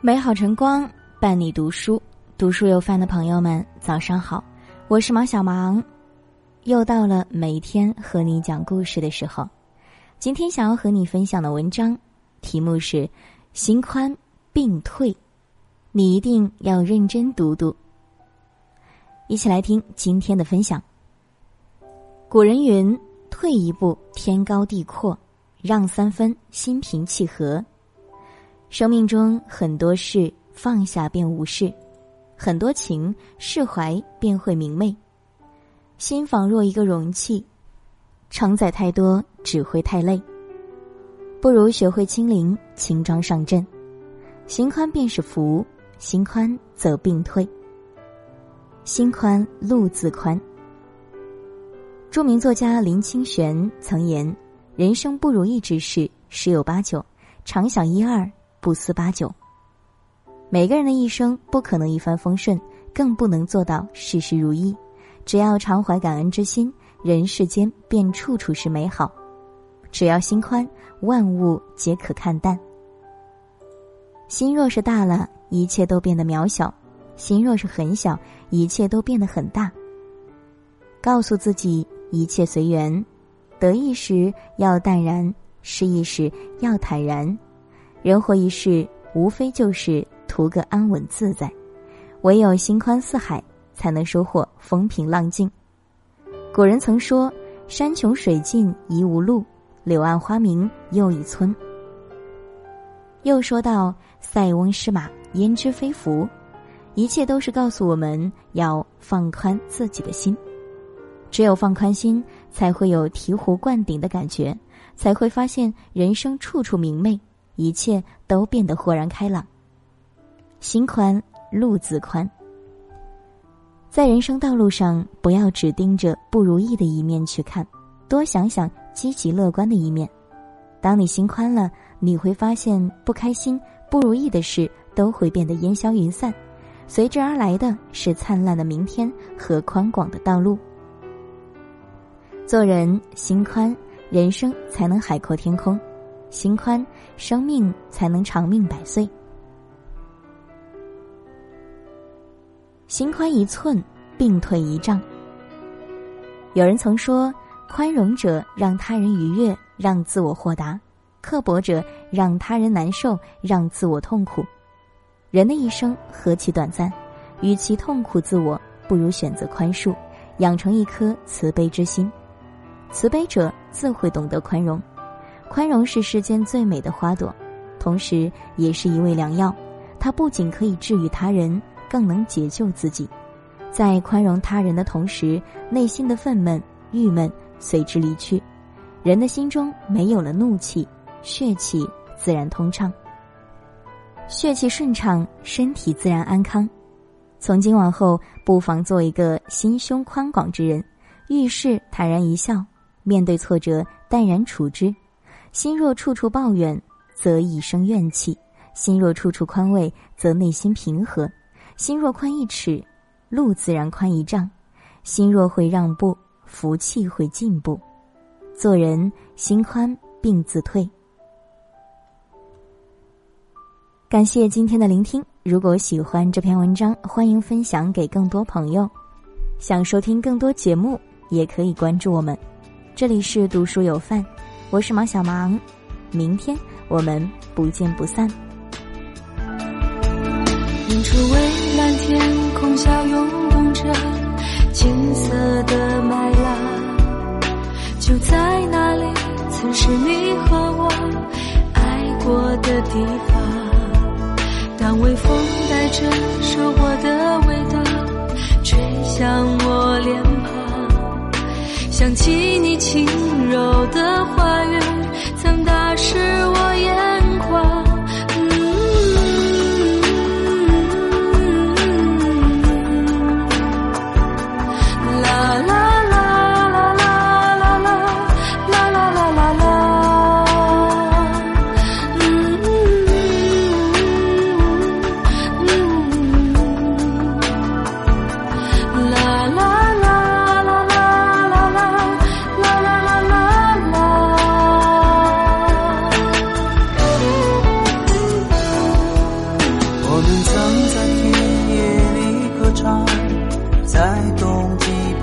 美好晨光伴你读书，读书有饭的朋友们，早上好，我是毛小芒，又到了每天和你讲故事的时候。今天想要和你分享的文章题目是《心宽病退》，你一定要认真读读。一起来听今天的分享。古人云：“退一步，天高地阔；让三分，心平气和。”生命中很多事放下便无事，很多情释怀便会明媚。心仿若一个容器，承载太多只会太累。不如学会清零，轻装上阵。心宽便是福，心宽则病退。心宽路自宽。著名作家林清玄曾言：“人生不如意之事十有八九，常想一二。”不思八九。每个人的一生不可能一帆风顺，更不能做到事事如意。只要常怀感恩之心，人世间便处处是美好。只要心宽，万物皆可看淡。心若是大了，一切都变得渺小；心若是很小，一切都变得很大。告诉自己一切随缘，得意时要淡然，失意时要坦然。人活一世，无非就是图个安稳自在，唯有心宽似海，才能收获风平浪静。古人曾说：“山穷水尽疑无路，柳暗花明又一村。”又说到：“塞翁失马，焉知非福。”一切都是告诉我们要放宽自己的心，只有放宽心，才会有醍醐灌顶的感觉，才会发现人生处处明媚。一切都变得豁然开朗。心宽路自宽。在人生道路上，不要只盯着不如意的一面去看，多想想积极乐观的一面。当你心宽了，你会发现不开心、不如意的事都会变得烟消云散，随之而来的是灿烂的明天和宽广的道路。做人心宽，人生才能海阔天空。心宽，生命才能长命百岁。心宽一寸，病退一丈。有人曾说：“宽容者让他人愉悦，让自我豁达；刻薄者让他人难受，让自我痛苦。”人的一生何其短暂，与其痛苦自我，不如选择宽恕，养成一颗慈悲之心。慈悲者自会懂得宽容。宽容是世间最美的花朵，同时也是一味良药。它不仅可以治愈他人，更能解救自己。在宽容他人的同时，内心的愤懑、郁闷随之离去。人的心中没有了怒气，血气自然通畅。血气顺畅，身体自然安康。从今往后，不妨做一个心胸宽广之人，遇事坦然一笑，面对挫折淡然处之。心若处处抱怨，则一生怨气；心若处处宽慰，则内心平和。心若宽一尺，路自然宽一丈；心若会让步，福气会进步。做人心宽，病自退。感谢今天的聆听。如果喜欢这篇文章，欢迎分享给更多朋友。想收听更多节目，也可以关注我们。这里是读书有范。我是毛小芒，明天我们不见不散。远处蔚蓝天空下涌动着金色的麦浪，就在那里，曾是你和我爱过的地方。当微风带着收获的味道吹向我脸庞，想起你轻柔的话。